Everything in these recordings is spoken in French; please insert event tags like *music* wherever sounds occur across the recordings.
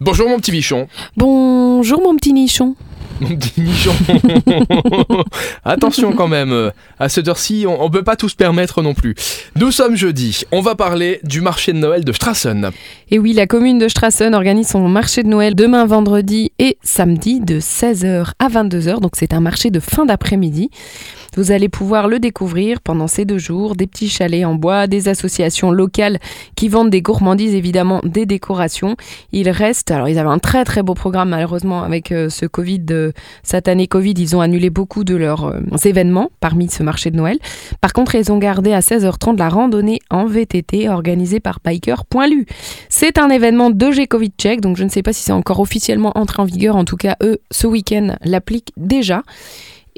Bonjour mon petit bichon. Bonjour mon petit nichon. *laughs* *laughs* Attention quand même, euh, à cette heure-ci, on, on peut pas tout se permettre non plus. Nous sommes jeudi, on va parler du marché de Noël de Strassen. Et oui, la commune de Strassen organise son marché de Noël demain vendredi et samedi de 16h à 22h. Donc c'est un marché de fin d'après-midi. Vous allez pouvoir le découvrir pendant ces deux jours. Des petits chalets en bois, des associations locales qui vendent des gourmandises, évidemment des décorations. Il reste, alors ils avaient un très très beau programme malheureusement avec euh, ce Covid, cette année Covid, ils ont annulé beaucoup de leurs euh, événements parmi ce marché de Noël. Par contre, ils ont gardé à 16h30 la randonnée en VTT organisée par Biker.lu. C'est un événement de G Covid Check, donc je ne sais pas si c'est encore officiellement entré en vigueur. En tout cas, eux, ce week-end, l'appliquent déjà.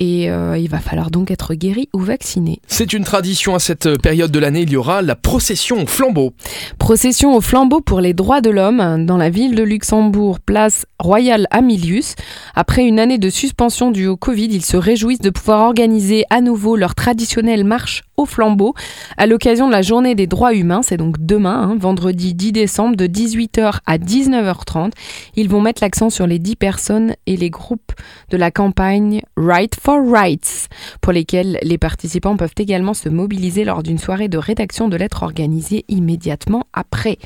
Et euh, il va falloir donc être guéri ou vacciné. C'est une tradition à cette période de l'année, il y aura la procession au flambeau. Procession au flambeau pour les droits de l'homme dans la ville de Luxembourg, place Royale Amilius. Après une année de suspension due au Covid, ils se réjouissent de pouvoir organiser à nouveau leur traditionnelle marche au flambeau à l'occasion de la journée des droits humains. C'est donc demain, hein, vendredi 10 décembre, de 18h à 19h30. Ils vont mettre l'accent sur les 10 personnes et les groupes de la campagne Right for Rights, pour lesquels les participants peuvent également se mobiliser lors d'une soirée de rédaction de lettres organisée immédiatement après.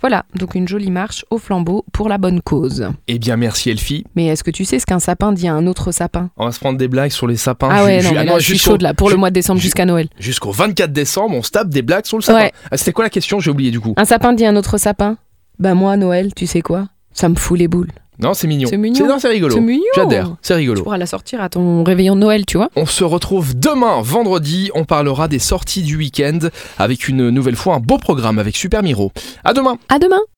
Voilà, donc une jolie marche au flambeau pour la bonne cause. Eh bien merci Elfie. Mais est-ce que tu sais ce qu'un sapin dit à un autre sapin? On va se prendre des blagues sur les sapins. Ah ouais, non, mais ah là, je suis chaude là, pour le mois de décembre ju- jusqu'à Noël. Jusqu'au 24 décembre, on se tape des blagues sur le sapin. Ouais. Ah, C'était quoi la question? J'ai oublié du coup. Un sapin dit à un autre sapin? Bah moi, Noël, tu sais quoi? Ça me fout les boules. Non, c'est mignon. C'est mignon. non, c'est rigolo. C'est mignon. J'adhère, c'est Tu rigolo. pourras la sortir à ton réveillon de Noël, tu vois. On se retrouve demain, vendredi. On parlera des sorties du week-end avec une nouvelle fois un beau programme avec Super Miro. À demain. À demain